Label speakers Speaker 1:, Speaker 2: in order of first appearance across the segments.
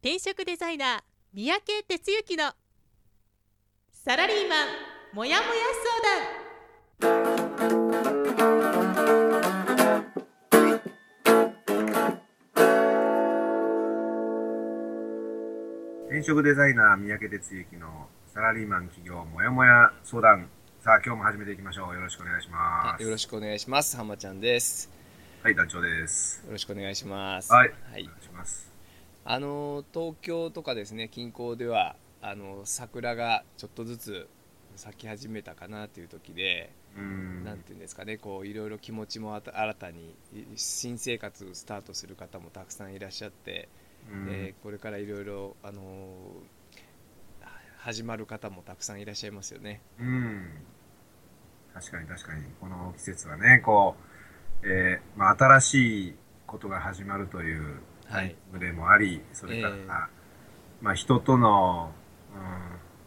Speaker 1: 転職デザイナー三宅哲之のサラリーマンもやもや相談。
Speaker 2: 転職デザイナー三宅哲之のサラリーマン企業もやもや相談。さあ今日も始めていきましょう。よろしくお願いします。
Speaker 3: よろしくお願いします。浜ちゃんです。
Speaker 2: はい団長です。
Speaker 3: よろしくお願いします。
Speaker 2: はい、
Speaker 3: はい。
Speaker 2: お願いします
Speaker 3: あの東京とかですね近郊ではあの桜がちょっとずつ咲き始めたかなという時で、
Speaker 2: うーん。
Speaker 3: なんていうんですかねこういろいろ気持ちも新たに新生活スタートする方もたくさんいらっしゃって、
Speaker 2: うん。
Speaker 3: えーこれからいろいろあの始まる方もたくさんいらっしゃいますよね。
Speaker 2: うん。確かに確かに。この季節はねこう、えーまあ、新しいことが始まるというでもあり、それから、
Speaker 3: ええ。
Speaker 2: まあ、人との、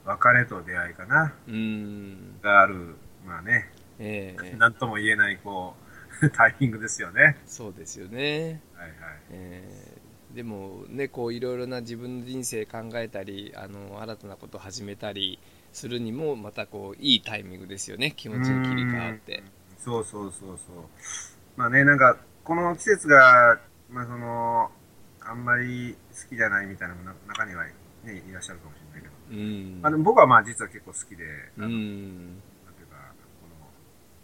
Speaker 2: うん、別れと出会いかな。
Speaker 3: うーん、
Speaker 2: がある。まあね。
Speaker 3: えー
Speaker 2: 何とも言えないこう タイミングですよね。
Speaker 3: そうですよね。
Speaker 2: はいはい。
Speaker 3: えーでもねこういろいろな自分の人生考えたりあの新たなことを始めたりするにもまたこういいタイミングですよね。気持ちの切り替わって。
Speaker 2: うん。そうそうそうそう。まあねなんかこの季節がまあそのあんまり好きじゃないみたいなのもな中にはねいらっしゃるかもしれないけど、
Speaker 3: うん。
Speaker 2: まあ、でも僕はまあ実は結構好きで、あ
Speaker 3: う
Speaker 2: ん
Speaker 3: ん
Speaker 2: ていうかこの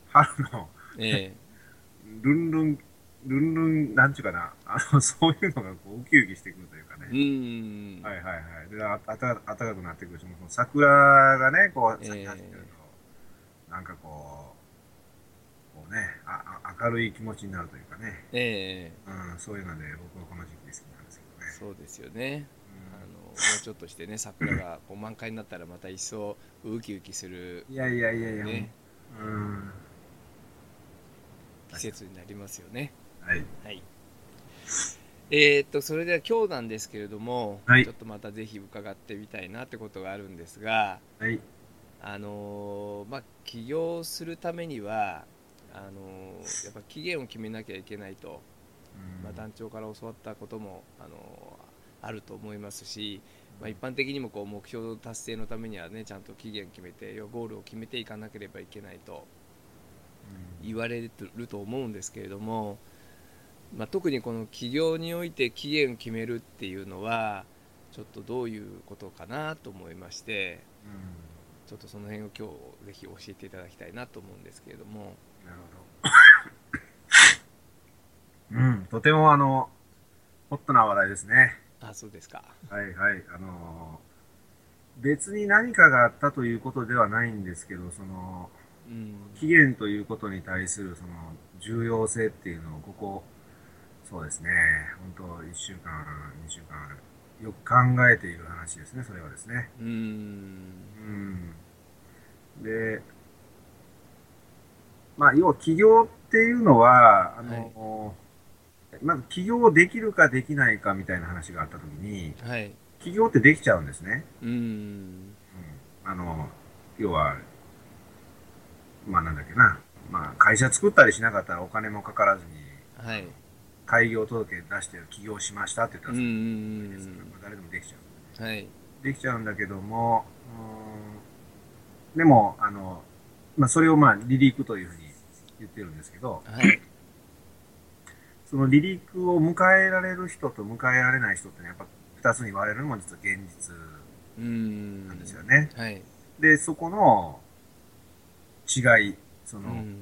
Speaker 2: 春の
Speaker 3: え
Speaker 2: ルンルンルンルンなんちゅうかな。あのそういうのがこうウキウキしてくるというかね、
Speaker 3: えうん。
Speaker 2: はいはいはい。で、あたた暖かくなってくるし、もう桜がね、こう、咲き始めると、なんかこう、明るい気持ちになるというかね、
Speaker 3: ええ
Speaker 2: うん、そういうので、僕はこの時期ですけどね。
Speaker 3: そうですよねあのもうちょっとしてね桜がこう満開になったらまた一層ウキウキする
Speaker 2: うん、いやいやいやいや、
Speaker 3: ね
Speaker 2: うん。
Speaker 3: 季節になりますよね
Speaker 2: はい。
Speaker 3: はい。えーっとそれでは今日なんですけれども、
Speaker 2: はい
Speaker 3: ちょっとまたぜひ伺ってみたいなってことがあるんですが、
Speaker 2: はい。
Speaker 3: あのーまあ起業するためにはあのーやっぱ期限を決めなきゃいけないと、
Speaker 2: うん。
Speaker 3: まあ、団長から教わったことも、あのーあると思いますし、まあ、一般的にもこう目標達成のためにはねちゃんと期限決めてゴールを決めていかなければいけないと言われると思うんですけれども、まあ、特にこの起業において期限を決めるっていうのはちょっとどういうことかなと思いましてちょっとその辺を今日ぜひ教えていただきたいなと思うんですけれども
Speaker 2: なるほど。うん、とてもあの、ホットな話題ですね。
Speaker 3: あそうですか
Speaker 2: はいはい。あの別に何かがあったということではないんですけど、その、
Speaker 3: うん
Speaker 2: 期限ということに対するその重要性っていうのをここ、そうですね、本当1週間、2週間、よく考えている話ですね、それはですね。
Speaker 3: うん。
Speaker 2: うん。で、まあ、要は起業っていうのは、あの、まず起業できるかできないかみたいな話があったときに、
Speaker 3: はい。
Speaker 2: 起業ってできちゃうんですね。
Speaker 3: うん。
Speaker 2: うん。あの、要は、まあなんだっけな、まあ会社作ったりしなかったらお金もかからずに、
Speaker 3: はい
Speaker 2: 開業届出して起業しましたって言ったら
Speaker 3: うんうん
Speaker 2: ですから、まあ誰でもできちゃう。
Speaker 3: はい。
Speaker 2: できちゃうんだけども、うーんでも、あの、まあそれをまあ離陸というふうに言ってるんですけど、
Speaker 3: はい。
Speaker 2: その離陸を迎えられる人と迎えられない人ってね、やっぱ二つに割れるのも実は現実
Speaker 3: うん
Speaker 2: なんですよね。
Speaker 3: はい。
Speaker 2: で、そこの違い、その、
Speaker 3: うん。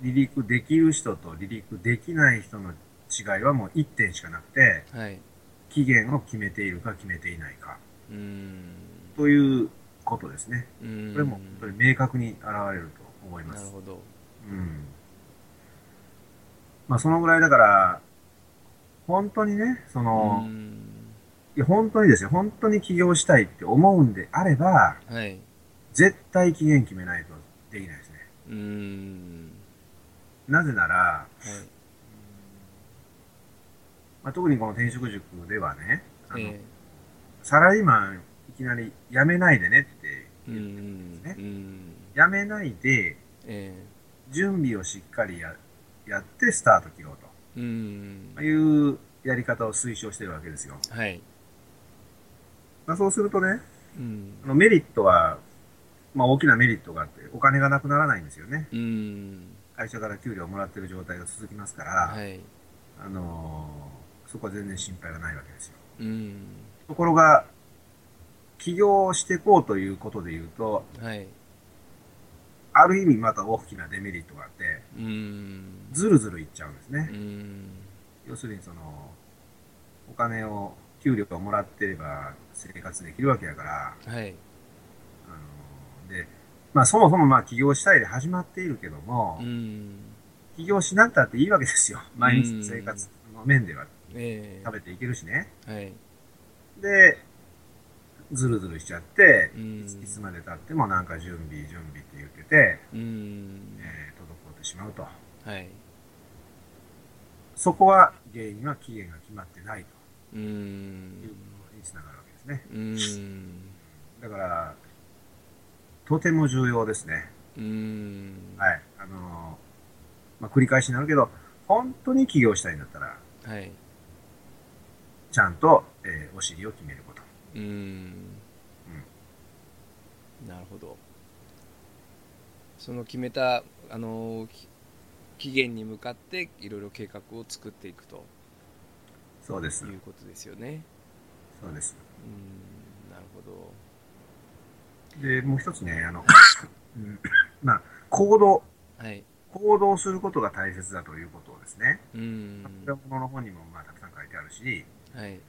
Speaker 2: 離陸できる人と離陸できない人の違いはもう1点しかなくて、
Speaker 3: はい。
Speaker 2: 期限を決めているか決めていないか。
Speaker 3: うん。
Speaker 2: ということですね。
Speaker 3: うん。
Speaker 2: これも本当に明確に現れると思います。
Speaker 3: なるほど。
Speaker 2: うん。まあそのぐらいだから、本当にね、その、
Speaker 3: うん。
Speaker 2: いや本当にですよ、本当に起業したいって思うんであれば、
Speaker 3: はい。
Speaker 2: 絶対期限決めないとできないですね。
Speaker 3: うん。
Speaker 2: なぜなら、
Speaker 3: はい
Speaker 2: まあ、特にこの転職塾ではね、あの
Speaker 3: え
Speaker 2: サラリーマンいきなり辞めないでねって言って
Speaker 3: ん
Speaker 2: ね。
Speaker 3: うん
Speaker 2: 辞めないで
Speaker 3: え
Speaker 2: 準備をしっかりややってスタート切ろうと。いうやり方を推奨してるわけですよ。
Speaker 3: はい。
Speaker 2: まあ、そうするとね、
Speaker 3: うん。
Speaker 2: あのメリットは、まあ大きなメリットがあって、お金がなくならないんですよね。
Speaker 3: うん。
Speaker 2: 会社から給料をもらってる状態が続きますから、
Speaker 3: はい。
Speaker 2: あのーそこは全然心配がないわけですよ。
Speaker 3: うん。
Speaker 2: ところが、起業していこうということで言うと、
Speaker 3: はい。
Speaker 2: ある意味また大きなデメリットがあって、
Speaker 3: うん。
Speaker 2: ずるずるいっちゃうんです
Speaker 3: う
Speaker 2: ね。
Speaker 3: ん。
Speaker 2: 要するにその、お金を、給料をもらってれば生活できるわけやから、
Speaker 3: はい。
Speaker 2: あので、まあそもそもまあ起業したいで始まっているけども、
Speaker 3: うん。
Speaker 2: 起業しなくたっていいわけですよ。毎日の生活の面では
Speaker 3: ええ
Speaker 2: 食べていけるしね。
Speaker 3: はい
Speaker 2: で、ずるずるしちゃって、
Speaker 3: うん
Speaker 2: いつまで経ってもなんか準備、準備って言ってて、
Speaker 3: うん
Speaker 2: えー滞ってしまうと。
Speaker 3: はい
Speaker 2: そこは原因は期限が決まってない
Speaker 3: う
Speaker 2: というんことにつながるわけですね。
Speaker 3: うん
Speaker 2: だから、とても重要ですね。
Speaker 3: うん
Speaker 2: はい。あのーまあ、繰り返しになるけど、本当に起業したいんだったら、
Speaker 3: はい
Speaker 2: ちゃんと、えーお尻を決めること。
Speaker 3: うん。なるほど。その決めたあのき期限に向かっていろいろ計画を作っていくと。
Speaker 2: そうです。
Speaker 3: いうことですよね。
Speaker 2: そうです。
Speaker 3: うん。なるほど。
Speaker 2: で、もう一つね、あの、うんまあ、行動、
Speaker 3: はい。
Speaker 2: 行動することが大切だということをですね、
Speaker 3: うん。
Speaker 2: このの本にもまあたくさん書いてあるし、
Speaker 3: はい。
Speaker 2: うん、い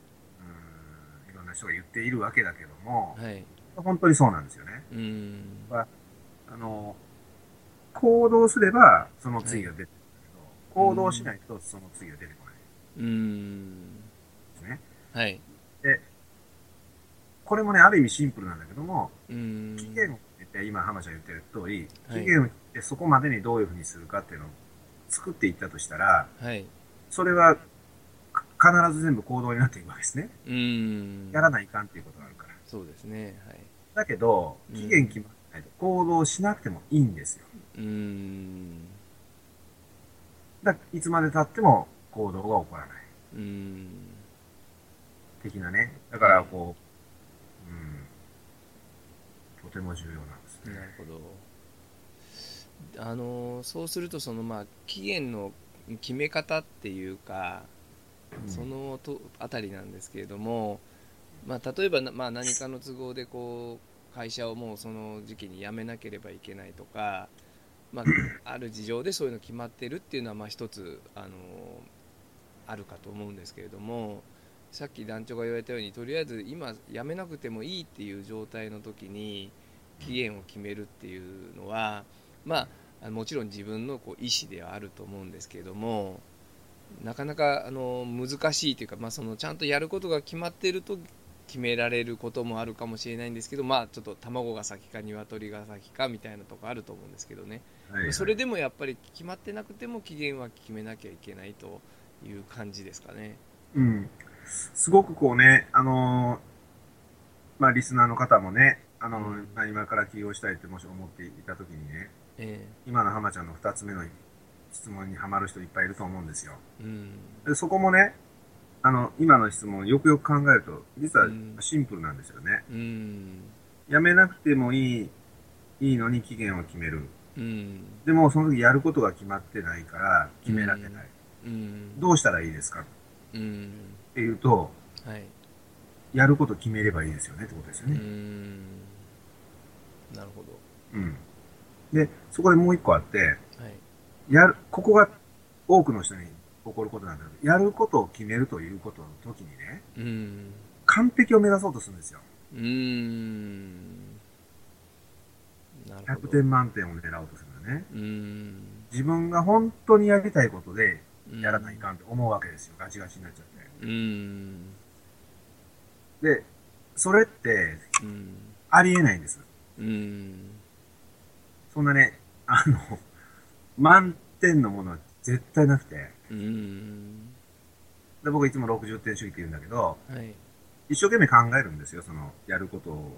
Speaker 2: ろんな人が言っているわけだけども、
Speaker 3: はい。
Speaker 2: 本当にそうなんですよね。
Speaker 3: うん。
Speaker 2: あの、行動すればその次が出てくるけど、行動しないとその次が出てこない。
Speaker 3: うん。
Speaker 2: ですね。
Speaker 3: はい。
Speaker 2: これもね、ある意味シンプルなんだけども、
Speaker 3: うん。
Speaker 2: 期限を決めて、今浜ちゃん言ってる通り、
Speaker 3: はい。
Speaker 2: 期限を決めてそこまでにどういうふうにするかっていうのを作っていったとしたら、
Speaker 3: はい。
Speaker 2: それはか必ず全部行動になっていくわけですね。
Speaker 3: うん
Speaker 2: やらないかんっていうことがあるから。
Speaker 3: そうですねはい
Speaker 2: だけど、
Speaker 3: うん
Speaker 2: 期限決まってないと行動しなくてもいいんですよ。
Speaker 3: うん
Speaker 2: だいつまで経っても行動が起こらない。
Speaker 3: うん
Speaker 2: 的なね。だから、こう、うん、とても重要なんですね。
Speaker 3: なるほどあのそうするとそのまあ期限の決め方っていうか
Speaker 2: うん
Speaker 3: そのとあたりなんですけれども、まあ、例えばな、まあ、何かの都合でこう会社をもうその時期に辞めなければいけないとか、まあ、ある事情でそういうの決まってるっていうのはまあ一つあのあるかと思うんですけれどもさっき団長が言われたようにとりあえず今辞めなくてもいいっていう状態の時に期限を決めるっていうのはまあもちろん自分のこう意思ではあると思うんですけれどもなかなかあの難しいというか、まあ、そのちゃんとやることが決まっていると決められることもあるかもしれないんですけどまあちょっと卵が先か鶏が先かみたいなとこあると思うんですけどね、
Speaker 2: はいはい
Speaker 3: それでもやっぱり決まってなくても期限は決めなきゃいけないという感じですかね。
Speaker 2: うん。すごくこうね、あのーまあ、リスナーの方もね、あのー
Speaker 3: うん
Speaker 2: まあ今から起業したいってもし思っていたときにね、
Speaker 3: え
Speaker 2: 今の浜ちゃんの二つ目の質問にはまる人いっぱいいると思うんですよ。
Speaker 3: えうん
Speaker 2: でそこもね、あの、今の質問をよくよく考えると、実は
Speaker 3: うん
Speaker 2: シンプルなんですよね。
Speaker 3: うん
Speaker 2: やめなくてもいい、いいのに期限を決める。
Speaker 3: うん
Speaker 2: でも、その時やることが決まってないから、決められない。
Speaker 3: うん
Speaker 2: どうしたらいいですか？っ
Speaker 3: うん
Speaker 2: ていうと、
Speaker 3: はい
Speaker 2: やること決めればいいですよねってことですよ
Speaker 3: う
Speaker 2: ね。
Speaker 3: んなるほど
Speaker 2: うん。で、そこでもう一個あって、
Speaker 3: はい
Speaker 2: やる、ここが多くの人に起こることなんだけど、やることを決めるということの時にね、
Speaker 3: うん
Speaker 2: 完璧を目指そうとするんですよ。
Speaker 3: うーんなるほ
Speaker 2: 100
Speaker 3: ど
Speaker 2: 点満点を狙おうとするのね。
Speaker 3: うーん
Speaker 2: 自分が本当にやりたいことで
Speaker 3: うん
Speaker 2: やらないかんって思うわけですよ。ガチガチになっちゃって。
Speaker 3: うーん
Speaker 2: で、それって
Speaker 3: うん
Speaker 2: ありえないんです。
Speaker 3: うん
Speaker 2: そんなね、あの、満点のものは絶対なくて、
Speaker 3: うん
Speaker 2: で僕いつも60点主義って言うんだけど、
Speaker 3: はい
Speaker 2: 一生懸命考えるんですよ、その、やることを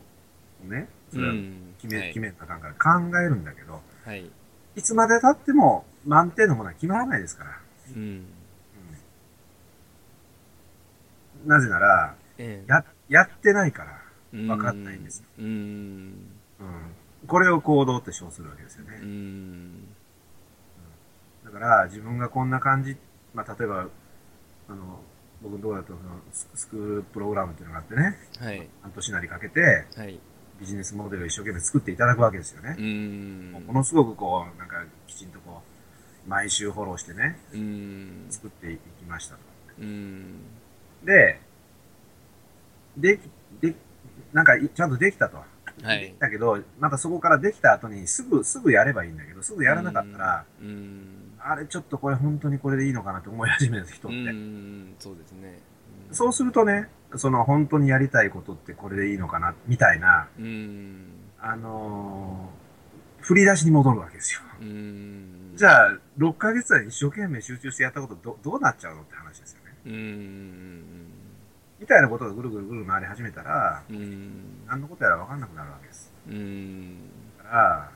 Speaker 2: ね。それは
Speaker 3: うん
Speaker 2: 決め、
Speaker 3: はい
Speaker 2: 決めなあかんから考えるんだけど、
Speaker 3: はい
Speaker 2: いつまで経っても満点のものは決まらないですから。
Speaker 3: うん
Speaker 2: うんなぜなら、
Speaker 3: ええ
Speaker 2: や、やってないから。分かんないんですよ。
Speaker 3: うん
Speaker 2: うん。これを行動って称するわけですよね。
Speaker 3: うん
Speaker 2: だから、自分がこんな感じ、まあ、例えば、あの、僕のところだとそのス、スクールプログラムっていうのがあってね、
Speaker 3: はい。
Speaker 2: 半年なりかけて、
Speaker 3: はい。
Speaker 2: ビジネスモデルを一生懸命作っていただくわけですよね。
Speaker 3: う。ん。
Speaker 2: ものすごくこう、なんか、きちんとこう、毎週フォローしてね、
Speaker 3: うん。
Speaker 2: 作っていきましたと。
Speaker 3: うん。
Speaker 2: で、でき、で、なんかい、ちゃんとできたと。
Speaker 3: はい。
Speaker 2: できたけど、またそこからできた後にすぐ、すぐやればいいんだけど、すぐやらなかったら、
Speaker 3: うん
Speaker 2: あれちょっとこれ本当にこれでいいのかなって思い始める人
Speaker 3: う
Speaker 2: って。
Speaker 3: んそうですね
Speaker 2: そうするとね、その本当にやりたいことってこれでいいのかな、みたいな、
Speaker 3: うん
Speaker 2: あのー振り出しに戻るわけですよ。
Speaker 3: うん
Speaker 2: じゃあ、6ヶ月間一生懸命集中してやったことど、どうなっちゃうのって話ですよね。
Speaker 3: うん
Speaker 2: みたいなことがぐるぐるぐる回り始めたら、
Speaker 3: うん
Speaker 2: 何のことやら分かんなくなるわけです。
Speaker 3: うん
Speaker 2: だから、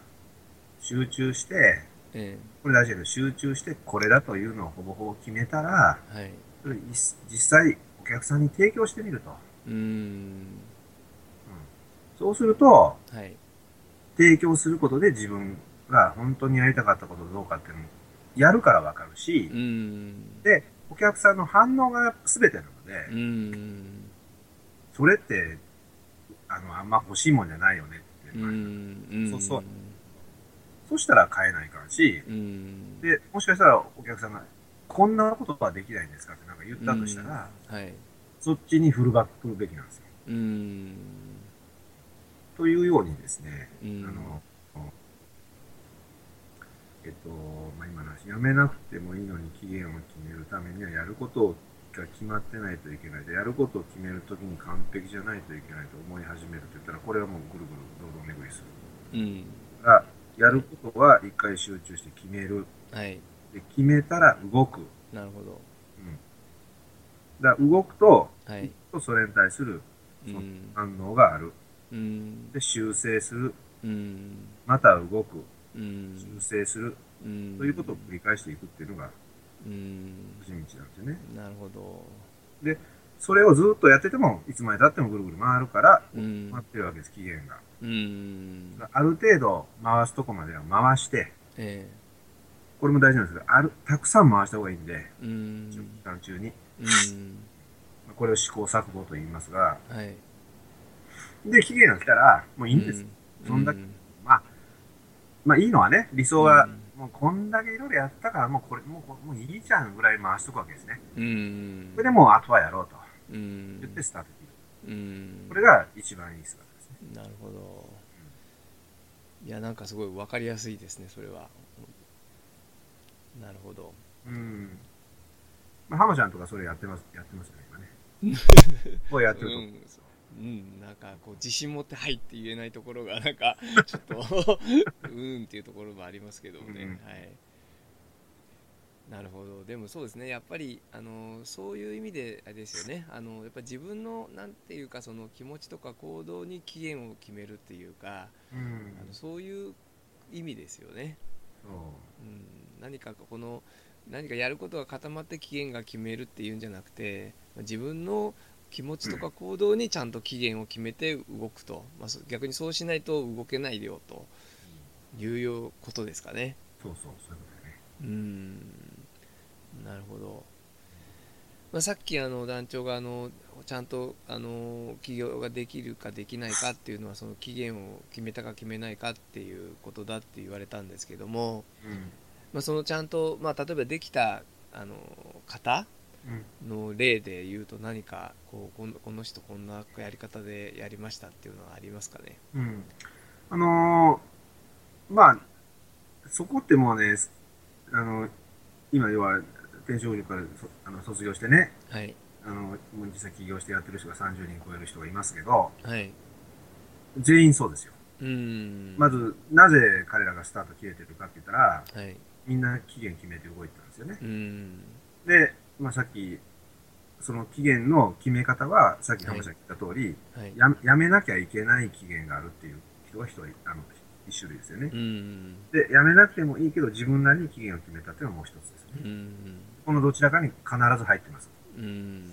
Speaker 2: 集中して、
Speaker 3: え
Speaker 2: これ大事だけど、集中してこれだというのをほぼほぼ決めたら、
Speaker 3: えはい。
Speaker 2: それい実際お客さんに提供してみると。
Speaker 3: うん。
Speaker 2: そうすると、
Speaker 3: はい。
Speaker 2: 提供することで自分が本当にやりたかったことどうかっていうのをやるからわかるし
Speaker 3: う、ん。
Speaker 2: で、お客さんの反応が全てなので、
Speaker 3: うん。
Speaker 2: それって、あの、あんま欲しいもんじゃないよねって
Speaker 3: うん。
Speaker 2: そうそうそしたら買えないからし、
Speaker 3: うん
Speaker 2: で、もしかしたらお客さんが、こんなことはできないんですかってなんか言ったとしたら、
Speaker 3: はい
Speaker 2: そっちに振るば振るべきなんですよ。
Speaker 3: うん
Speaker 2: というようにですね、
Speaker 3: うん
Speaker 2: あの、えっと、まあ、今の話、やめなくてもいいのに期限を決めるためには、やることが決まってないといけないで、やることを決めるときに完璧じゃないといけないと思い始めると言ったら、これはもうぐるぐる堂々巡りする。
Speaker 3: うん
Speaker 2: だからやることは一回集中して決める。
Speaker 3: はい
Speaker 2: で決めたら動く。
Speaker 3: なるほど
Speaker 2: だから動くと、
Speaker 3: はい
Speaker 2: とそれに対する
Speaker 3: うん
Speaker 2: 反応がある。
Speaker 3: うん
Speaker 2: で、修正する。
Speaker 3: うん
Speaker 2: また動く。
Speaker 3: うん
Speaker 2: 修正する。
Speaker 3: うん
Speaker 2: ということを繰り返していくっていうのが、
Speaker 3: うん
Speaker 2: 道なんですよね。
Speaker 3: なるほど
Speaker 2: それをずっとやってても、いつまで経ってもぐるぐる回るから、
Speaker 3: うん
Speaker 2: 回ってるわけです、期限が。
Speaker 3: うん。
Speaker 2: ある程度回すとこまでは回して、
Speaker 3: え
Speaker 2: これも大事なんですけど、ある、たくさん回した方がいいんで、
Speaker 3: えうん。
Speaker 2: 期間中に。
Speaker 3: うん。
Speaker 2: これを試行錯誤と言いますが、
Speaker 3: はい。
Speaker 2: で、期限が来たら、もういいんです。そんだけ。まあ、まあいいのはね、理想は、もうこんだけいろいろやったから、もうこれ、もうもういいじゃんぐらい回しとくわけですね。
Speaker 3: うん。
Speaker 2: それでもうあとはやろうと。
Speaker 3: うん。
Speaker 2: 言ってスタート切る。
Speaker 3: うん。
Speaker 2: これが一番いい姿ですね。
Speaker 3: なるほど。いやなんかすごい分かりやすいですねそれは。なるほど。
Speaker 2: うん。まあ、浜ちゃんとかそれやってます、やってますよね、今ね。こうやってると。
Speaker 3: うん、う。ん、なんかこう自信持って「はい」って言えないところがなんかちょっと うんっていうところもありますけどもね、
Speaker 2: うん。
Speaker 3: はいなるほど。でもそうですね。やっぱりあのそういう意味であれですよね。あのやっぱ自分のなんていうかその気持ちとか行動に期限を決めるっていうか、
Speaker 2: うん。
Speaker 3: あのそういう意味ですよね、
Speaker 2: そう。
Speaker 3: うん、何かこの何かやることが固まって期限が決めるっていうんじゃなくて自分の気持ちとか行動にちゃんと期限を決めて動くと、まあ、そ逆にそうしないと動けないよというよことですかね。
Speaker 2: そうそう、そういうことだよね。
Speaker 3: うんなるほど、まあ、さっきあの団長があのちゃんとあの起業ができるかできないかっていうのはその期限を決めたか決めないかっていうことだって言われたんですけども、
Speaker 2: うん。
Speaker 3: まあ、そのちゃんと、まあ、例えばできたあの方
Speaker 2: うん。
Speaker 3: の例で言うと何かこうこのこの人こんなやり方でやりましたっていうのはありますかね？
Speaker 2: うん。あのーまあ、そこってもうね、あの、今要は、転職塾からあの卒業してね、
Speaker 3: はい
Speaker 2: あの、実際起業してやってる人が30人超える人がいますけど、
Speaker 3: はい
Speaker 2: 全員そうですよ。
Speaker 3: うん
Speaker 2: まず、なぜ彼らがスタート切れてるかって言ったら、
Speaker 3: はい
Speaker 2: みんな期限決めて動いてたんですよね。
Speaker 3: うん
Speaker 2: で、まあさっき、その期限の決め方は、さっき浜ちゃん言った通り、
Speaker 3: はい
Speaker 2: ややめなきゃいけない期限があるっていう人が一人、あの、一種類ですよね。
Speaker 3: う。ーん。
Speaker 2: で、やめなくてもいいけど、自分なりに期限を決めたっていうのがもう一つですよね。
Speaker 3: うーん。
Speaker 2: このどちらかに必ず入ってます。
Speaker 3: うーん。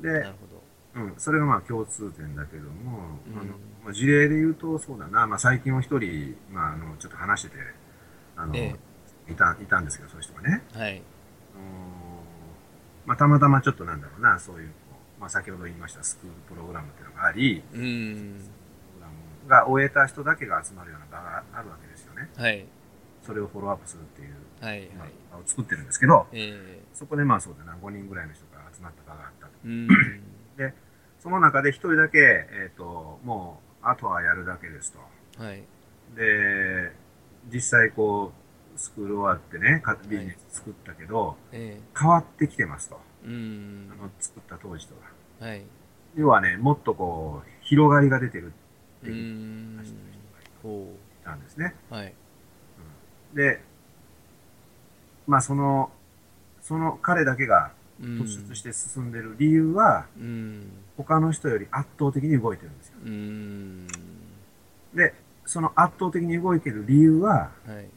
Speaker 2: でうん、それがまあ共通点だけども、
Speaker 3: うん。
Speaker 2: あのまあ、事例で言うとそうだな、まあ、最近も一人、まあ、あのちょっと話しててあの、
Speaker 3: え
Speaker 2: いたいたんですけどそういう人がね、
Speaker 3: はい。
Speaker 2: まあ、たまたまちょっとなんだろうなそういう、まあ、先ほど言いましたスクールプログラムっていうのがありが終えた人だけが集まるような場があるわけですよね。
Speaker 3: はい。
Speaker 2: それをフォローアップするっていう、
Speaker 3: はいはい。
Speaker 2: を作ってるんですけど
Speaker 3: え
Speaker 2: そこでまあそうだな5人ぐらいの人が集まった場があったと。
Speaker 3: えうん。
Speaker 2: その中で一人だけ、えっ、と、もう、あとはやるだけですと。
Speaker 3: はい。
Speaker 2: で、実際こう、スクール終わってね、かビジネス作ったけど、
Speaker 3: え
Speaker 2: 変わってきてますと。
Speaker 3: えうん。
Speaker 2: あの、作った当時とは。
Speaker 3: はい。
Speaker 2: 要はね、もっとこう、広がりが出てる
Speaker 3: う
Speaker 2: っていうん話してる
Speaker 3: ほ
Speaker 2: 人がいたん。ですね。
Speaker 3: う。はい
Speaker 2: で、まあその、その彼だけが
Speaker 3: うん
Speaker 2: 突出して進んでる理由は、
Speaker 3: うん。
Speaker 2: 他の人より圧倒的に動いてるんですよ。
Speaker 3: うん。
Speaker 2: で、その圧倒的に動いてる理由は、
Speaker 3: はい。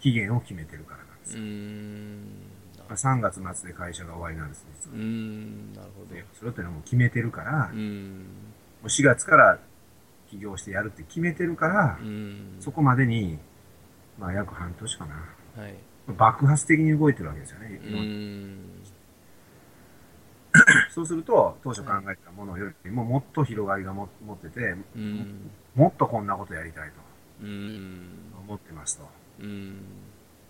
Speaker 2: 期限を決めてるからなんです
Speaker 3: う
Speaker 2: よ。
Speaker 3: ん。
Speaker 2: まあ、3月末で会社が終わりなんです、実
Speaker 3: う
Speaker 2: は。
Speaker 3: ん。なるほ
Speaker 2: でそれってのはもう決めてるから、も
Speaker 3: どうん
Speaker 2: う4月から起業してやるって決めてるから
Speaker 3: う、ん。
Speaker 2: そこまでに、まあ約半年かな。
Speaker 3: はい。
Speaker 2: 爆発的に動いてるわけですよね。
Speaker 3: う
Speaker 2: ん。
Speaker 3: ん
Speaker 2: そうすると、当初考えたものよりももっと広がりがも持ってて、
Speaker 3: うん。
Speaker 2: もっとこんなことやりたい
Speaker 3: うん。
Speaker 2: と思ってますと。
Speaker 3: うん。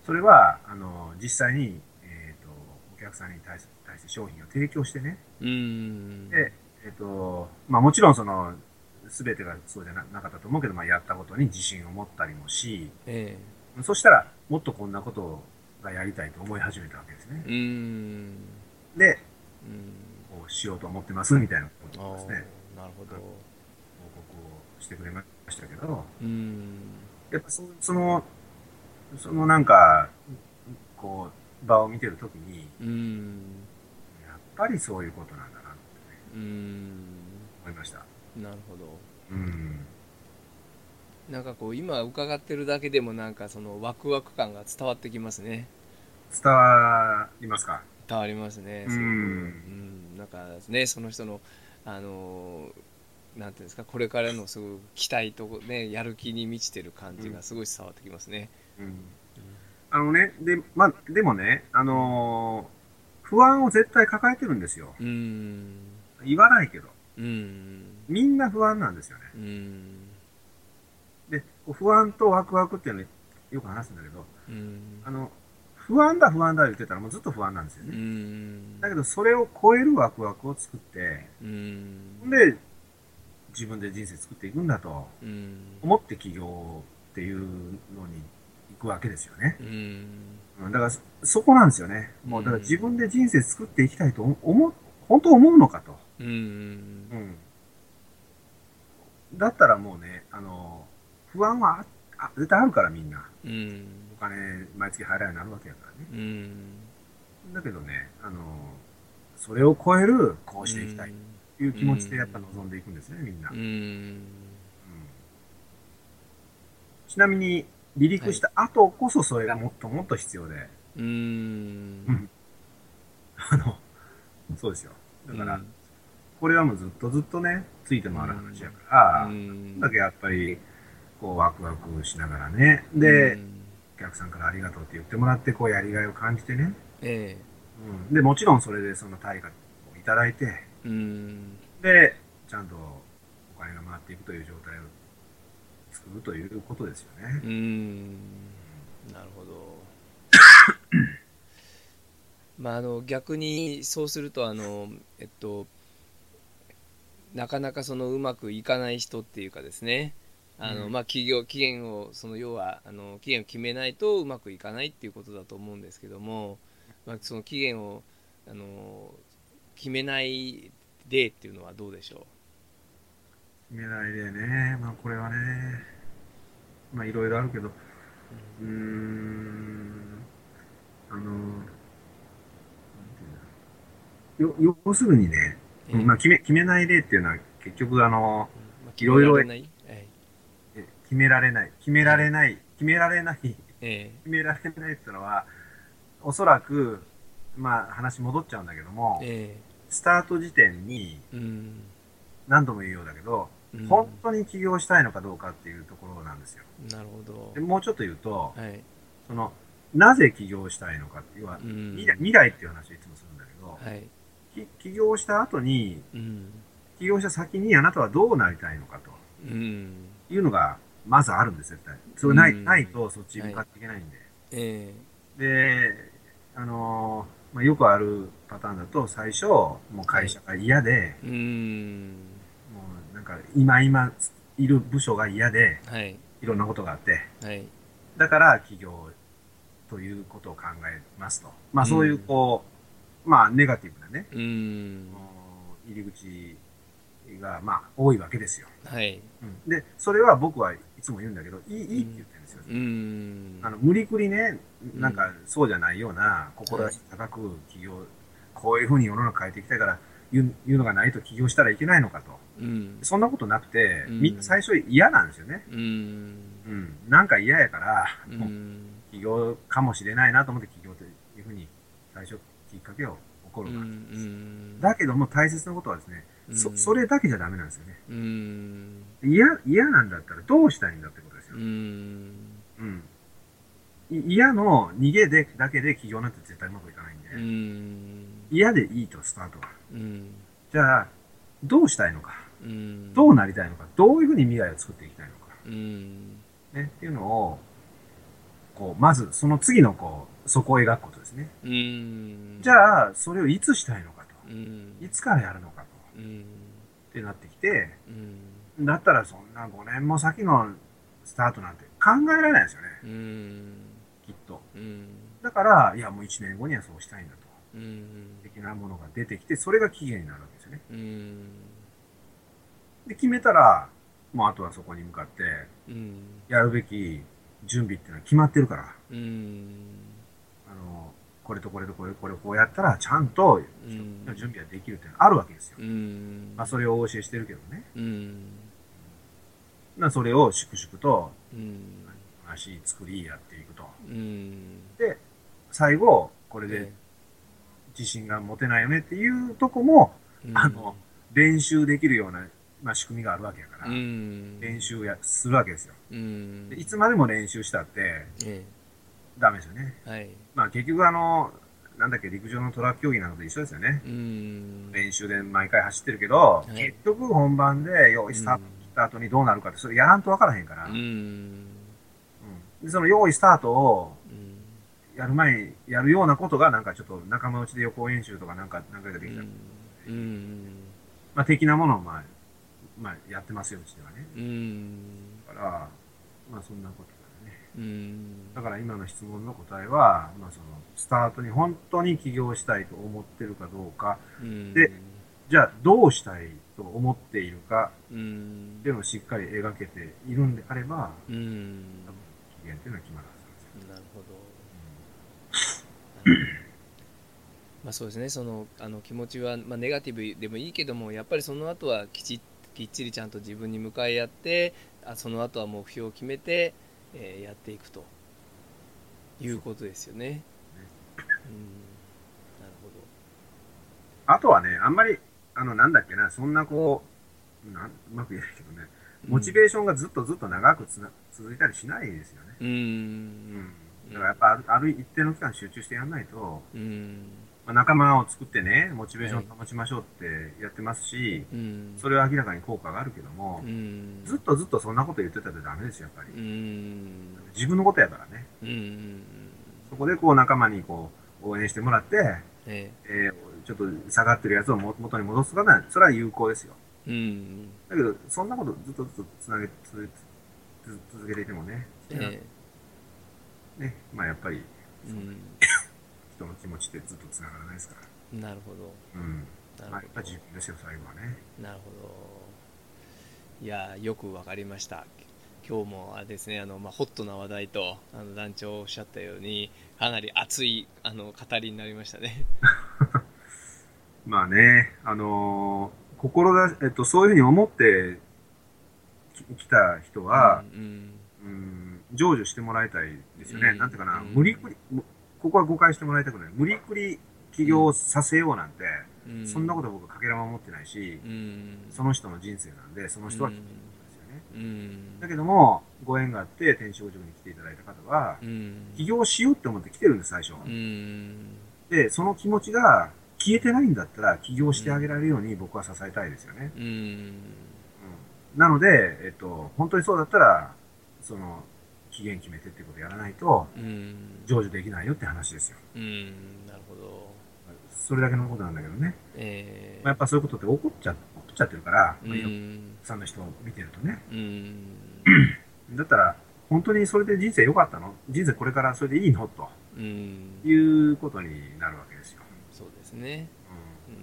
Speaker 2: それは、あの、実際に、えっ、と、お客さんに対す対して商品を提供してね、
Speaker 3: うん。
Speaker 2: で、えっ、と、まあもちろんその、すべてがそうじゃななかったと思うけど、まあやったことに自信を持ったりもし、
Speaker 3: え
Speaker 2: そしたら、もっとこんなことがやりたいと思い始めたわけですね。
Speaker 3: え。うん。
Speaker 2: で、
Speaker 3: うん。
Speaker 2: こうしようと思ってますみたいなことですね、
Speaker 3: なるほど。
Speaker 2: 報告をしてくれましたけど、
Speaker 3: うん。
Speaker 2: やっぱそその、そのなんか、こう、場を見てるときに、
Speaker 3: うん。
Speaker 2: やっぱりそういうことなんだなってね、
Speaker 3: うん。
Speaker 2: 思いました。
Speaker 3: なるほど。
Speaker 2: うん。
Speaker 3: なんかこう今伺ってるだけでもなんかそのワクワク感が伝わってきますね。
Speaker 2: 伝わりますか？
Speaker 3: 伝わりますね。
Speaker 2: うん。
Speaker 3: うん。なんかねその人のあのなんていうんですか？これからのすごく期待とねやる気に満ちてる感じがすごい伝わってきますね。
Speaker 2: うん。あのね、で、まあ、でもね、あのー不安を絶対抱えてるんですよ。
Speaker 3: うん。
Speaker 2: 言わないけど。
Speaker 3: うん
Speaker 2: みんな不安なんですよね。
Speaker 3: うん
Speaker 2: で、不安とワクワクっていうのよく話すんだけど、
Speaker 3: うん
Speaker 2: あの、不安だ不安だ言ってたらもうずっと不安なんですよ
Speaker 3: う
Speaker 2: ね。
Speaker 3: ん
Speaker 2: だけど、それを超えるワクワクを作って、
Speaker 3: うん
Speaker 2: で、自分で人生作っていくんだと
Speaker 3: うん
Speaker 2: 思って起業っていうのに行くわけですよね。
Speaker 3: うん
Speaker 2: うんだからそ、そこなんですよね。もう、だから自分で人生作っていきたいと思う、本当思うのかと。
Speaker 3: うん
Speaker 2: うん。だったらもうね、あの、不安はああ絶対あるからみんな。
Speaker 3: うん
Speaker 2: お金毎月払うようになるわけやからね。
Speaker 3: うん
Speaker 2: だけどね、あの、それを超える、こうしていきたいという気持ちでやっぱ望んでいくんですね、みんな。ちなみに、離陸した後こそそれがもっともっと必要で、
Speaker 3: うん
Speaker 2: あの、そうですよ。だから、これはもうずっとずっとね、ついて回る話やから、
Speaker 3: うん。
Speaker 2: だけどやっぱり、こう、ワクワクしながらね、で、お客さんからありがとうって言ってもらって、こう、やりがいを感じてね、
Speaker 3: え
Speaker 2: うん、で、もちろんそれでその対価をいただいて、
Speaker 3: えうん。
Speaker 2: で、ちゃんとお金が回っていくという状態を作るということですよね。
Speaker 3: うん。なるほどまああの逆にそうするとあのえっとなかなかそのうまくいかない人っていうかですね。あの、
Speaker 2: うん。
Speaker 3: まあ企業期限をその要はあの期限を決めないとうまくいかないっていうことだと思うんですけども、まあ、その期限をあの決めない例っていうのはどうでしょ
Speaker 2: 決めないでね、まあこれはね、まあいろいろあるけど、うーん、あの、なんていうんだろうよ要するにね、
Speaker 3: う、
Speaker 2: まあ決め、決めない例っていうのは結局あの、
Speaker 3: まあ
Speaker 2: いろいろ
Speaker 3: 決められない。
Speaker 2: 決められない、決められない、決められない、決
Speaker 3: え。
Speaker 2: められないっていうのは、おそらく、まあ話戻っちゃうんだけども
Speaker 3: え、え。
Speaker 2: スタート時点に
Speaker 3: うん。
Speaker 2: 何度も言うようだけど、
Speaker 3: うん。
Speaker 2: 本当に起業したいのかどうかっていうところなんですよ。
Speaker 3: なるほど。
Speaker 2: でもうちょっと言うと、
Speaker 3: はい。
Speaker 2: その、なぜ起業したいのかっていうのは、
Speaker 3: うん。
Speaker 2: 未来っていう話をいつもするんだけど、
Speaker 3: はい。
Speaker 2: き起業した後に、
Speaker 3: うん。
Speaker 2: 起業した先にあなたはどうなりたいのかと。
Speaker 3: うん。
Speaker 2: いうのが、まずあるんですよ、絶対。それない,、
Speaker 3: うん。
Speaker 2: ないとそっちに向かっていけないんで。
Speaker 3: え
Speaker 2: で、あのーまあ、よくあるパターンだと、最初、もう会社が嫌で、
Speaker 3: えうん。
Speaker 2: もうなんか今今いる部署が嫌で、
Speaker 3: はい。
Speaker 2: いろんなことがあって、
Speaker 3: はい。
Speaker 2: だから起業ということを考えますと。まあそういうこう、まあネガティブなね、
Speaker 3: うん。
Speaker 2: 入り口がまあ多いわけですよ。
Speaker 3: はい。
Speaker 2: うん。で、それは僕はいつも言うんだけど、いい、いいって言ってるんですよ。
Speaker 3: うん。
Speaker 2: あの、無理くりね、なんかそうじゃないような、志高く起業、こういうふうに世の中変えていきたいから、いうのがないと起業したらいけないのかと。
Speaker 3: うん。
Speaker 2: そんなことなくて、
Speaker 3: うん。
Speaker 2: みんな最初嫌なんですよね。
Speaker 3: うん。
Speaker 2: うん。なんか嫌やから、
Speaker 3: う
Speaker 2: もうん起業かもしれないなと思って起業というふうに最初きっかけを起こ
Speaker 3: う
Speaker 2: るわけ
Speaker 3: ん
Speaker 2: だけども大切なことはですね、そ、それだけじゃダメなんですよね。
Speaker 3: うん。
Speaker 2: 嫌、嫌なんだったらどうしたいんだってことですよ。
Speaker 3: う。ん。
Speaker 2: うん。い嫌の逃げで、だけで起業なんて絶対うまくいかないんで、
Speaker 3: うん。
Speaker 2: 嫌でいいと、スタートは。
Speaker 3: うん。
Speaker 2: じゃあ、どうしたいのか、
Speaker 3: うん。
Speaker 2: どうなりたいのか、どういうふうに未来を作っていきたいのか、
Speaker 3: うん。
Speaker 2: ね、っていうのを、こう、まず、その次の、こう、そこを描くことですね。
Speaker 3: うん
Speaker 2: じゃあ、それをいつしたいのかと。
Speaker 3: うん
Speaker 2: いつからやるのかと。
Speaker 3: うん
Speaker 2: ってなってきて、
Speaker 3: うん
Speaker 2: だったらそんな5年も先のスタートなんて考えられないですよね、
Speaker 3: うん
Speaker 2: きっと。
Speaker 3: うん
Speaker 2: だから、いや、もう1年後にはそうしたいんだと。
Speaker 3: うん
Speaker 2: 的なものが出てきて、それが期限になるわけですよね。
Speaker 3: うん
Speaker 2: で、決めたら、もうあとはそこに向かって、
Speaker 3: うん
Speaker 2: やるべき準備っていうのは決まってるから、
Speaker 3: うん
Speaker 2: あの、これとこれとこれ、これをこうやったら、ちゃんと
Speaker 3: うん。
Speaker 2: 準備ができるっていうのがあるわけですよ。
Speaker 3: うん。
Speaker 2: まあ、それをお教えしてるけどね。
Speaker 3: うん。
Speaker 2: まあそれを粛々と、
Speaker 3: うん。
Speaker 2: 話作りやっていくと。
Speaker 3: うん。
Speaker 2: で、最後、これで自信が持てないよねっていうとこも、あの、練習できるような、まあ、仕組みがあるわけやから、
Speaker 3: うん。
Speaker 2: 練習やするわけですよ。
Speaker 3: うん。
Speaker 2: で。いつまでも練習したって
Speaker 3: え
Speaker 2: ダメですよね。
Speaker 3: えはい。
Speaker 2: まあ結局あの、なんだっけ、陸上のトラック競技なのと一緒ですよね。
Speaker 3: うん。
Speaker 2: 練習で毎回走ってるけど、
Speaker 3: い。
Speaker 2: 結局本番で用意スタート切った後にどうなるかって、それやらんとわからへんから、
Speaker 3: う
Speaker 2: うん。
Speaker 3: ん。
Speaker 2: でその用意スタートを
Speaker 3: うん。
Speaker 2: やる前にやるようなことがなんかちょっと仲間内で予行演習とかなんか何回かできた、
Speaker 3: うん。
Speaker 2: まあ的なものをまあ、まあやってますよ、うちではね。
Speaker 3: うん。
Speaker 2: だから、まあそんなこと。
Speaker 3: うん。
Speaker 2: だから今の質問の答えは、まあその、スタートに本当に起業したいと思ってるかどうか、
Speaker 3: うん。
Speaker 2: でじゃあどうしたいと思っているか
Speaker 3: うん。
Speaker 2: っていうのをしっかり描けているんであれば、
Speaker 3: うん。
Speaker 2: 多分期限っていうのは決まるはずなんですよ。
Speaker 3: なるほど。まあそうですね。そのあの気持ちは、まあ、ネガティブでもいいけどもやっぱりその後はきちきっちりちゃんと自分に向かい合ってあその後は目標を決めて、えーやっていくということですよね。うん、なる
Speaker 2: あとはね、あんまり、あの、なんだっけな、そんなこう、なんうまく言えないけどね、
Speaker 3: ほど。
Speaker 2: モチベーションがずっとずっと長くつな続いたりしないですよね。
Speaker 3: うんうん
Speaker 2: だからやっぱあるある一定の期間集中してやらないと、
Speaker 3: うん
Speaker 2: まあ、仲間を作ってね、モチベーションを保ちましょうってやってますし、
Speaker 3: うん。
Speaker 2: それは明らかに効果があるけども、
Speaker 3: うん。
Speaker 2: ずっとずっとそんなこと言ってたらダメですよ、やっぱり。
Speaker 3: うん。
Speaker 2: 自分のことやからね。
Speaker 3: うん。
Speaker 2: そこでこう仲間にこう応援してもらって、
Speaker 3: え
Speaker 2: え。ーちょっと下がってるやつをも元に戻すから、それは有効ですよ。
Speaker 3: えうん。
Speaker 2: だけど、そんなことずっとずっとつなげ、つつ続けていてもね、
Speaker 3: え
Speaker 2: ね、まあやっぱり
Speaker 3: えうん
Speaker 2: 人の気持ちってずっとつながらないですから。
Speaker 3: なるほど
Speaker 2: うん。
Speaker 3: な
Speaker 2: まあやっぱ自分ですよ、最後はね。
Speaker 3: なるほどいやーよくわかりました今日もあれですねあの、まあ、ホットな話題とあの団長おっしゃったようにかなり熱いあの語りになりましたね
Speaker 2: まあね、あのー心だ、えっと、そういうふうに思ってき来た人は、
Speaker 3: うん
Speaker 2: うん、成就してもらいたいですよね。
Speaker 3: うん
Speaker 2: なんていうかな、
Speaker 3: うん
Speaker 2: 無理くり、むここは誤解してもらいたくない。無理くり起業させようなんて、
Speaker 3: ううん。
Speaker 2: そんなこと僕はかけらも持ってないし、
Speaker 3: うん。
Speaker 2: その人の人生なんでその人は
Speaker 3: うん。
Speaker 2: ですよね、
Speaker 3: うん。
Speaker 2: だけどもご縁があって転職塾に来ていただいた方は
Speaker 3: うん。
Speaker 2: 起業しようって思って来てるんです最初、
Speaker 3: うん。
Speaker 2: でその気持ちが消えてないんだったら起業してあげられるように僕は支えたいですよね、
Speaker 3: うん。
Speaker 2: うん。なので、えっと、本当にそうだったらその期限決めてってことをやらないと
Speaker 3: うん。
Speaker 2: 成就できないよって話ですよ。
Speaker 3: うんなるほど。
Speaker 2: それだけのことなんだけどね、
Speaker 3: え
Speaker 2: まあ、やっぱそういうことって起こっちゃ起こっちゃってるから、
Speaker 3: うん。
Speaker 2: さんの人を見てるとね。
Speaker 3: うん。
Speaker 2: だったら本当にそれで人生良かったの？人生これからそれでいいの？と
Speaker 3: うん。
Speaker 2: いうことになるわけですよ、
Speaker 3: そうですね
Speaker 2: う
Speaker 3: うん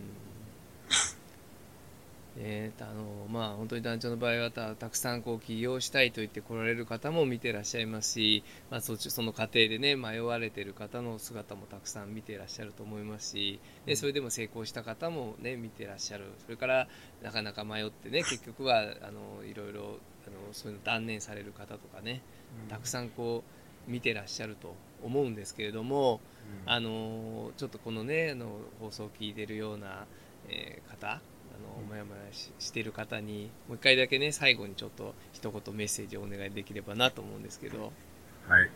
Speaker 3: えーとあのまあ本当に団長の場合はたたくさんこう起業したいと言って来られる方も見てらっしゃいますし、まあ、そその過程でね迷われてる方の姿もたくさん見てらっしゃると思いますしでそれでも成功した方もね見てらっしゃる。それからなかなか迷ってね結局はあのいろいろあのそういうの断念される方とかね
Speaker 2: ん。
Speaker 3: たくさんこう見てらっしゃると思うんですけれども、
Speaker 2: うん。
Speaker 3: あのちょっとこのねあの放送を聞いてるような、えー方あのもやもやししてる方にもう一回だけね最後にちょっと一言メッセージをお願いできればなと思うんですけど
Speaker 2: はい。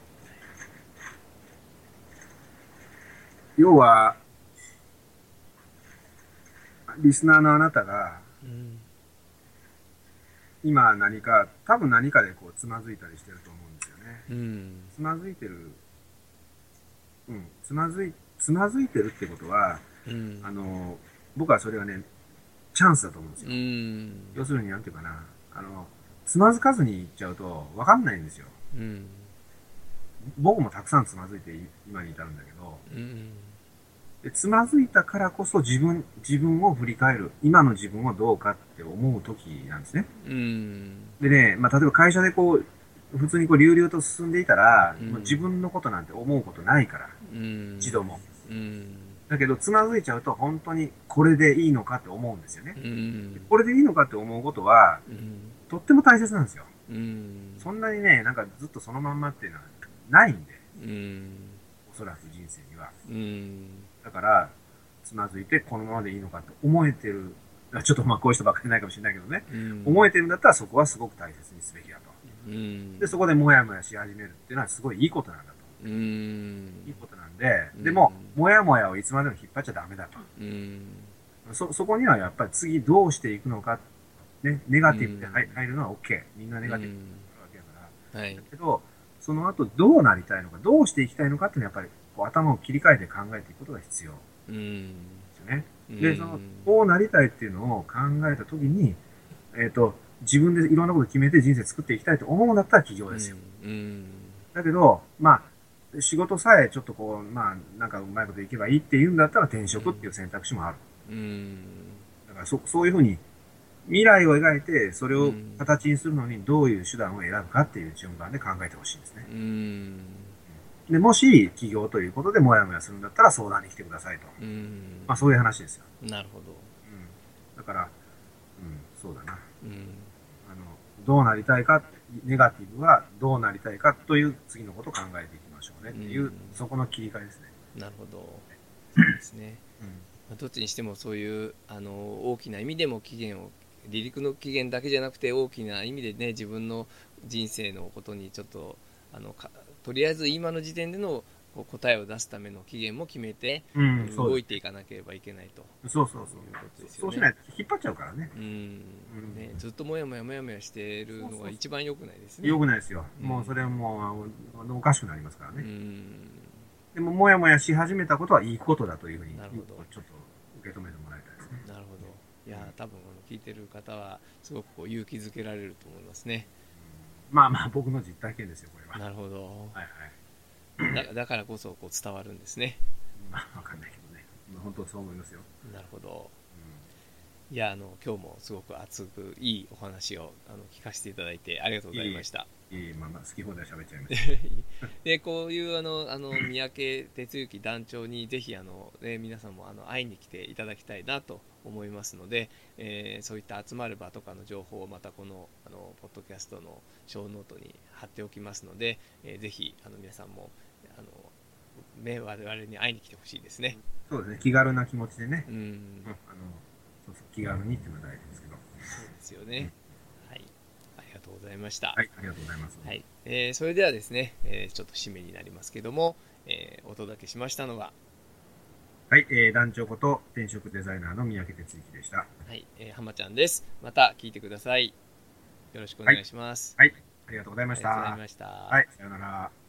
Speaker 2: 要は、リスナーのあなたが、
Speaker 3: うん
Speaker 2: 今何か、多分何かでこう、つまずいたりしてると思うんですよね。
Speaker 3: うん
Speaker 2: つまずいてる、うん、つまずい、つまずいてるってことは、
Speaker 3: うん
Speaker 2: あの、僕はそれはね、チャンスだと思うんですよ。
Speaker 3: うん
Speaker 2: 要するに、なんていうかな、あの、つまずかずに行っちゃうと、わかんないんですよ。
Speaker 3: うん
Speaker 2: 僕もたくさんつまずいて今に至るんだけど、
Speaker 3: うん
Speaker 2: でつまずいたからこそ自分、自分を振り返る。今の自分はどうかって思う時なんですね。
Speaker 3: うん
Speaker 2: でね、まあ、例えば会社でこう、普通にこう、流々と進んでいたら、
Speaker 3: うん
Speaker 2: もう自分のことなんて思うことないから、
Speaker 3: うん
Speaker 2: 一度も。
Speaker 3: うん
Speaker 2: だけど、つまずいちゃうと、本当にこれでいいのかって思うんですよね。
Speaker 3: うん
Speaker 2: これでいいのかって思うことは、
Speaker 3: うん
Speaker 2: とっても大切なんですよ。
Speaker 3: うん
Speaker 2: そんなにね、なんかずっとそのまんまっていうのはないんで、
Speaker 3: うん
Speaker 2: おそらく人生には。
Speaker 3: うん
Speaker 2: だから、つまずいてこのままでいいのかって思えてる。あちょっとまあこういう人ばっかりないかもしれないけどね。
Speaker 3: うん
Speaker 2: 思えてるんだったらそこはすごく大切にすべきだと。
Speaker 3: うん
Speaker 2: で、そこでもやもやし始めるっていうのはすごいいいことなんだいいことなんで、
Speaker 3: うん
Speaker 2: でも、もやもやをいつまでも引っ張っちゃダメだと。
Speaker 3: うん
Speaker 2: そ、そこにはやっぱり次どうしていくのか、ね、ネガティブで入るのは OK。みんなネガティブになるわけだから。
Speaker 3: はい
Speaker 2: だけど、その後どうなりたいのか、どうしていきたいのかっていうのはやっぱりこう頭を切り替えて考えていくことが必要で
Speaker 3: うん
Speaker 2: すよね。
Speaker 3: うん
Speaker 2: で、その、こうなりたいっていうのを考えたときに、えっ、と、自分でいろんなこと決めて人生作っていきたいと思うんだったら起業ですよ。
Speaker 3: うん
Speaker 2: だけど、まあ、仕事さえちょっとこう、まあ、なんかうまいこといけばいいっていうんだったら転職っていう選択肢もある。
Speaker 3: うん
Speaker 2: だからそ、そういうふうに、未来を描いて、それを
Speaker 3: うん
Speaker 2: 形にするのにどういう手段を選ぶかっていう順番で考えてほしいんですね。
Speaker 3: うん
Speaker 2: で、もし、起業ということでモヤモヤするんだったら相談に来てくださいと。
Speaker 3: うん
Speaker 2: まあ、そういう話ですよ。
Speaker 3: なるほど
Speaker 2: うん。だから、うん、そうだな。
Speaker 3: うん
Speaker 2: あの、どうなりたいか、ネガティブはどうなりたいかという次のことを考えていきましょうねっていう、
Speaker 3: うん
Speaker 2: そこの切り替えですね。
Speaker 3: なるほど そうですね
Speaker 2: うん。
Speaker 3: まあどっちにしてもそういうあの大きな意味でも期限を離陸の期限だけじゃなくて大きな意味でね自分の人生のことにちょっとあのかとりあえず今の時点でのこう答えを出すための期限も決めて、
Speaker 2: うん、
Speaker 3: 動いていかなければいけないと
Speaker 2: そうそうそう
Speaker 3: いうことですよね
Speaker 2: そうしないと引っ張っちゃうからね。
Speaker 3: うん
Speaker 2: うん
Speaker 3: ね、ずっともやもやもやもやしてるのが一番良くないですね。
Speaker 2: よくないですよ。
Speaker 3: うん
Speaker 2: もうそれはもうおかしくなりますから
Speaker 3: う
Speaker 2: ね。
Speaker 3: ん
Speaker 2: でも、もやもやし始めたことはいいことだというふうに、
Speaker 3: なるほど
Speaker 2: ちょっと受け止めてもらいたいですね。
Speaker 3: なるほど。いや多分この聞いてる方はすごくこう勇気づけられると思いますね。
Speaker 2: まあまあ、僕の実体験ですよ、これは。
Speaker 3: なるほど。
Speaker 2: はいはい。
Speaker 3: だだからこそこう伝わるんですね。
Speaker 2: まあ、わかんないけどね。まあ本当そう思いますよ。
Speaker 3: なるほど。
Speaker 2: う
Speaker 3: いやあの今日もすごく熱くいいお話をあの聞かせていただいてありがとうございました。
Speaker 2: ん、いい、まあまあ、好き放題喋っちゃいました。
Speaker 3: でこういうあのあの三宅哲之団長にぜひあの、ね、皆さんもあの会いに来ていただきたいなと思いますので、えーそういった集まる場とかの情報をまたこのあのポッドキャストの小ノートに貼っておきますので、えーぜひあの皆さんもね我々に会いに来てほしいですね。
Speaker 2: そうですね、気軽な気持ちでね、
Speaker 3: うん
Speaker 2: うん、あのそうそう気軽にっていうのが大事ですけど。
Speaker 3: そうですよね。はい。ありがとうございました。
Speaker 2: はい、ありがとうございます。
Speaker 3: はい。えーそれではですね、えーちょっと締めになりますけども、えーお届けしましたのは、
Speaker 2: はい、えー、団長こと転職デザイナーの三宅哲之でした。
Speaker 3: はい、えー、浜ちゃんです。また聞いてください。よろしくお願いします。
Speaker 2: はい、ありがとうございました。
Speaker 3: ありがとうございました。
Speaker 2: はい、さようなら。